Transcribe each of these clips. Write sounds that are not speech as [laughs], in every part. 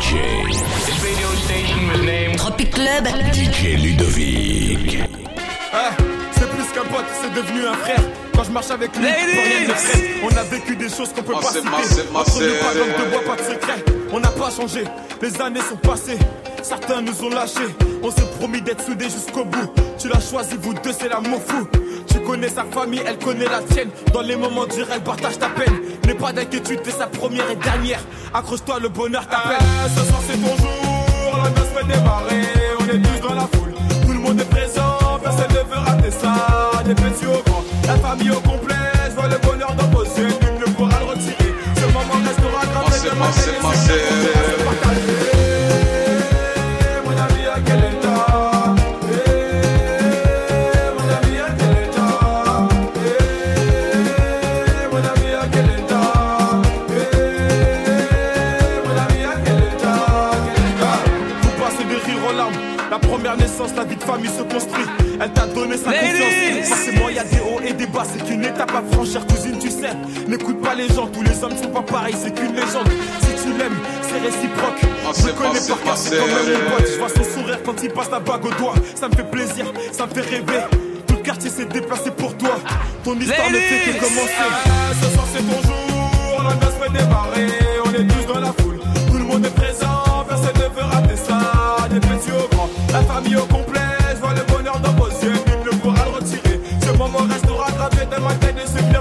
DJ. Tropic Club. DJ Ludovic. Eh, c'est plus qu'un pote, c'est devenu un frère. Quand je marche avec lui, rien. On a vécu des choses qu'on peut pas citer. Entre nous, pas de bois, pas de secret. On n'a pas changé, les années sont passées. Certains nous ont lâchés. On s'est promis d'être soudés jusqu'au bout. Tu l'as choisi, vous deux, c'est l'amour fou. Tu connais sa famille, elle connaît la tienne. Dans les moments durs, elle partage ta peine. N'aie pas d'inquiétude, t'es sa première et dernière. Accroche-toi, le bonheur t'appelle. Ah, ce soir, c'est ton jour. La noce fait démarrer. On est tous dans la foule. Tout le monde est présent. Personne ne veut rater ça. Des petits au grand. La famille au complet. Je vois le bonheur dans vos yeux. Nul ne pourra le retirer. Ce moment restera gravé C'est réciproque. Je le connais par cœur, c'est quand même pote. Je vois son sourire quand il passe la bague au doigt. Ça me fait plaisir, ça me fait rêver. Tout le quartier s'est déplacé pour toi. Ton histoire ne fait que commencer. Ah, Ce soir c'est ton jour, la noce fait démarrer. On est tous dans la foule, tout le monde est présent. Personne ne veut rater ça. Des petits au grand, la famille au complet. Je vois le bonheur dans vos yeux, nul ne pourra le retirer. Ce moment restera gravé dans ma tête et c'est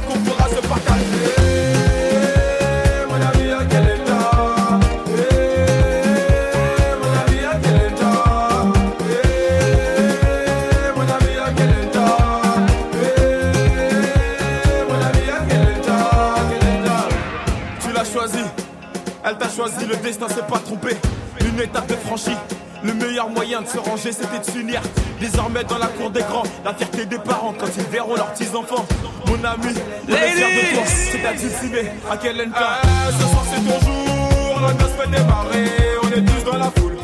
destin s'est pas trompé. Une étape de franchie. Le meilleur moyen de se ranger, c'était de s'unir. Désormais dans la cour des grands, la fierté des parents quand ils verront leurs petits-enfants. Mon ami, on est fiers de toi. C'est à Dulcimé, à quel Ah, ce soir c'est ton jour, la noce fait démarrer. On est tous dans la foule,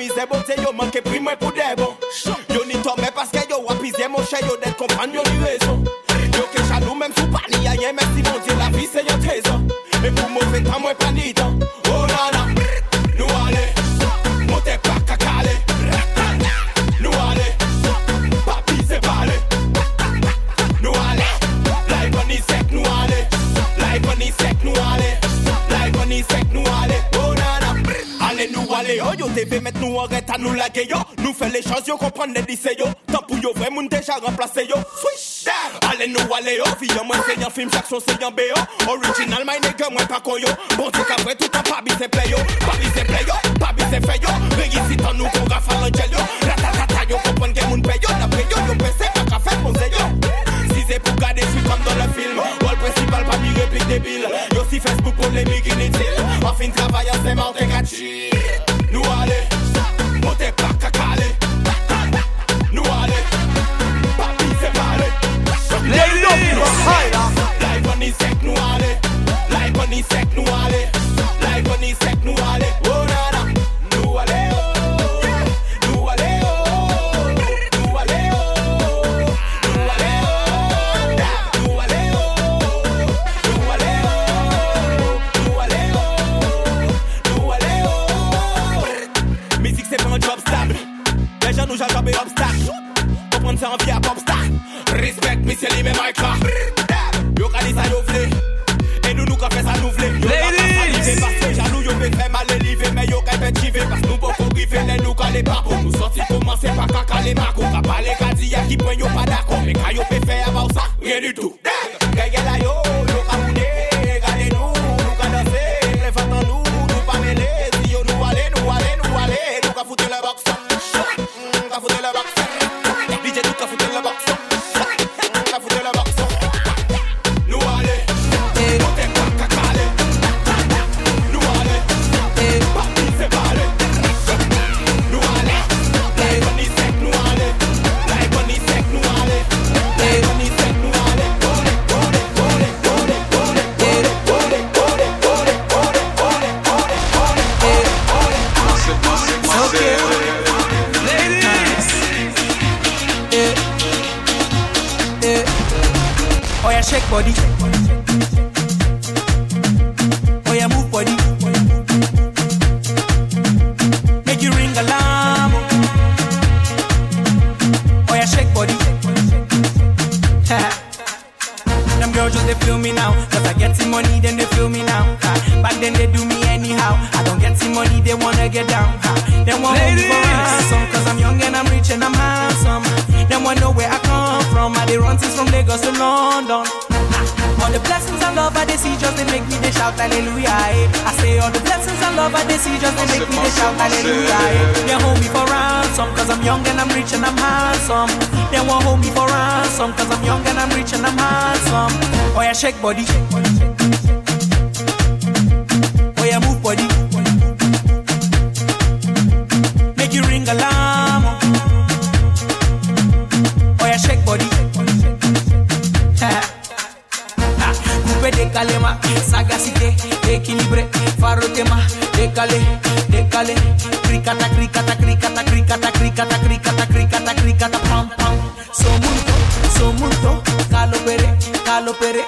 mize bote yo manke pri mwen pou Yo ni tome paske yo wapize monshe yo det kompran yo ni Yo ke chalou menm sou pani a yen mersi mondye la vi se yon trezon E pou tan lage yo. Nou fè yo. Kompran ne lise yo. Yo remplase yo. Swish! Ale nou ale yo. Yon film, chak se yon beyo Original my nigga mwen pa koyo Bon di ka vre toutan pa bi se pleyo se se feyo Reyisi tan yo. Ratatata yo. Kompran gen moun peyo Na preyo yo pese pa ka fè moun zeyo Si se pou gade swi kom do le film. Wol principal pa bi debil Yo si Facebook polemik inutile. Enfin travayan se mante gachi Nou ale just in London. All the blessings and love I they see just they make me they shout hallelujah. I say all the blessings and love I they see just they make me they shout hallelujah. They hold me for ransom cause I'm young and I'm rich and I'm handsome. They won't hold me for ransom cause I'm young and I'm rich and I'm handsome. Oh yeah, shake body. Oh yeah, move body. Équilibré, farotema, décalé, décalé, cricata, cricata, cricata, cricata, cricata, cricata, cricata, cricata, pam pam. So mundo, so mundo, calopere, calopere.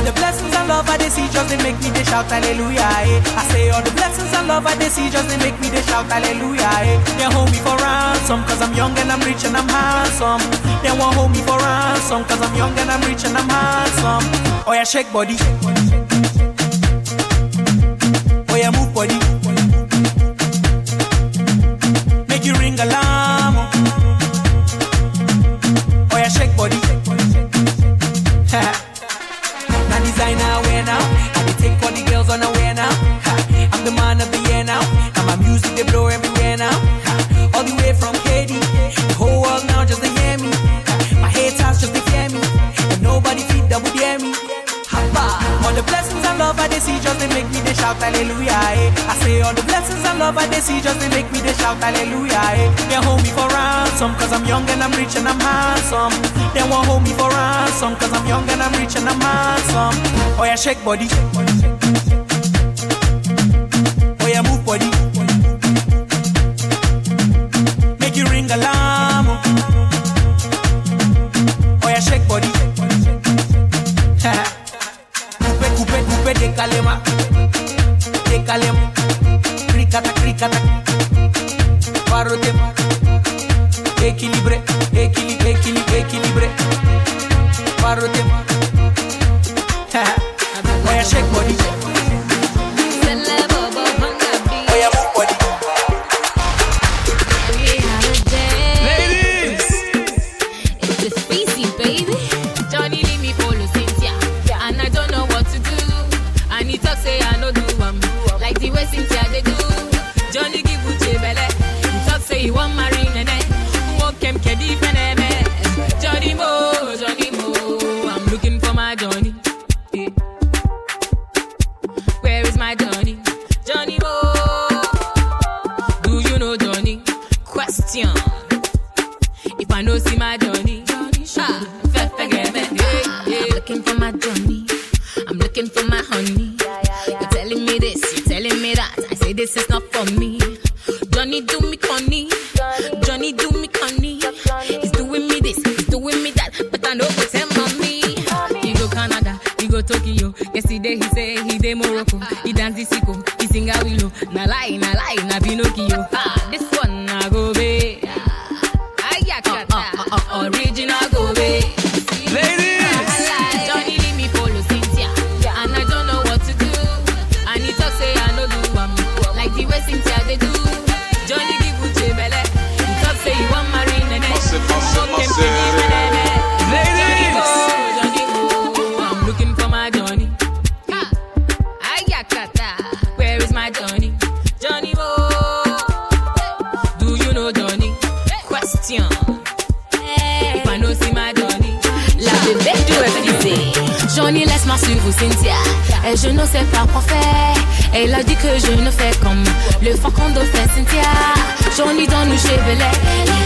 All the blessings and love I they see just they make me they shout hallelujah. Eh. I say all the blessings and love I they see just they make me they shout hallelujah. Eh. They hold me for ransom cause I'm young and I'm rich and I'm handsome. They won't hold me for ransom cause I'm young and I'm rich and I'm handsome. Oh yeah, shake body. Oh yeah, move body. Make you ring alarm. Oh yeah, shake body. [laughs] hallelujah. Eh. I say all the blessings and love I they see just they make me they shout hallelujah. Eh. They hold me for ransom cause I'm young and I'm rich and I'm handsome. They won't hold me for ransom cause I'm young and I'm rich and I'm handsome. Oh yeah, shake body. Oh Kalem, cricata, cricata, parote, equilibre, equilibre, equilibre, equilibre, parote. [laughs] When I shake body. I know see my Johnny. Ah, yeah, yeah. I'm looking for my Johnny. I'm looking for my honey. You're telling me this, you're telling me that. I say this is not for me. Johnny do me conny. Johnny do me conny. He's doing me this, he's doing me that. But I know what's him on me. He go Canada, he go Tokyo. Yesterday he say he day Morocco. He dance the sicko, he sing a willow. Na lie, na lie, na Pinocchio. Et je ne sais pas quoi faire. Elle a dit que je ne fais comme le faucon fait Cynthia. Johnny dans nos chevelets.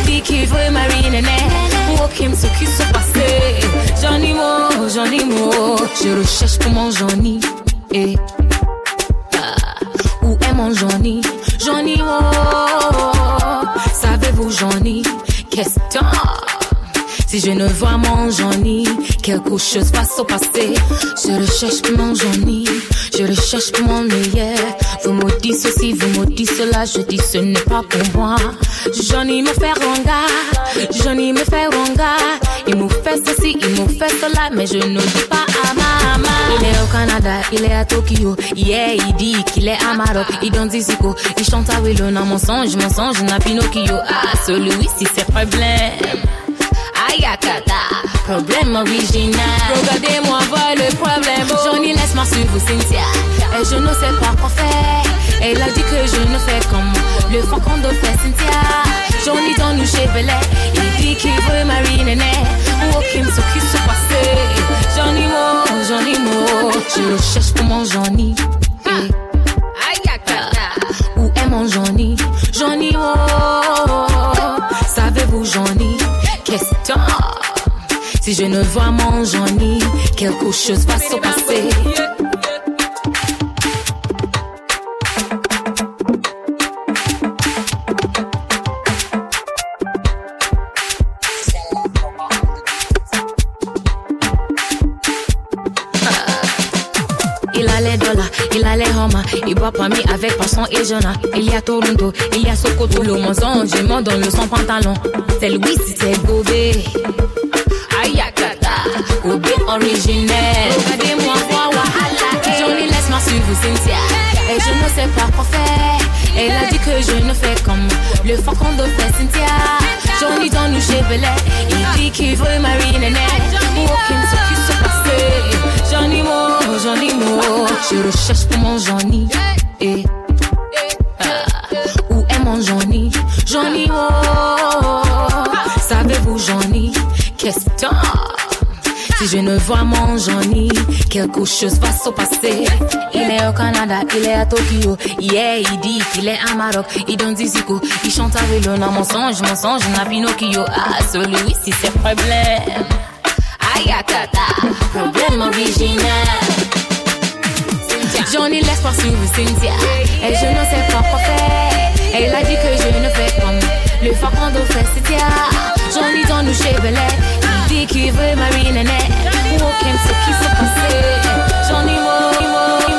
Dit qu'il veut marier Néné? Pour qu'il ce qui se passait. Johnny Mo, Johnny Mo. Je recherche pour mon Johnny. Et. Ah, où est mon Johnny? Johnny Mo. Savez-vous, Johnny? Qu'est-ce que si je ne vois mon Johnny, quelque chose va se passer. Je recherche mon Johnny, je recherche mon meilleur. Vous me dites ceci, vous me dites cela, je dis ce n'est pas pour moi. Johnny me fait ronga, Johnny me fait ronga. Il me fait ceci, il me fait cela, mais je ne dis pas à maman. Il est au Canada, il est à Tokyo. Yeah, il dit qu'il est à Maroc. Il donne des il chante à Willow. Non, mon songe, mon songe, n'a Pinocchio. Ah, celui-ci, c'est problème. Problème original. Regardez-moi voir le problème. Johnny, laisse-moi suivre Cynthia. Et je ne sais pas quoi faire. Elle a dit que je ne fais comme le faucon de fait Cynthia. Johnny dans nous chevelets. Il dit qu'il veut marier Néné. Ou aucun ce qui se passait. Johnny Mo, Johnny Mo. Je le cherche pour mon Johnny. Ayakata. Où est mon Johnny? Johnny Mo. Si je ne vois mon Johnny, quelque chose va se passer. Il a les homas, il boit pas mis avec Passion et Jonah. Il y a Toronto, il y a Sokoto, le mensonge, je m'en donne le son pantalon. C'est Louis, c'est Gobé. Ayakata, Gobé originel. Regardez-moi voir Wahala. Johnny, laisse-moi suivre Cynthia. Et je ne sais pas quoi faire. Elle a dit que je ne fais comme le faucon de fait Cynthia. Johnny dans nos chevelets, il dit qu'il veut Néné. Ou aucun ce qui se passait. Johnny Mo, Johnny Mo. Je recherche pour mon Johnny. Et. Ah, où est mon Johnny? Johnny Mo. Savez-vous, Johnny? Qu'est-ce que si je ne vois mon Johnny, quelque chose va se passer. Il est au Canada, il est à Tokyo. Yeah, il dit qu'il est à Maroc. Il donne des ziko, il chante avec le nom. Mensonge, mensonge, n'a Pinocchio. Ah, celui-ci, c'est problème. Ayakata, problème original. Johnny laisse moi sur le cimetière. Et je ne sais pas quoi faire. Elle a dit que je ne fais pas le Facondo J'en ai dans nous chevelets. Il dit qu'il veut Marie Nanette. Pour aucun ce qui s'est passé. Johnny, moi, moi, moi.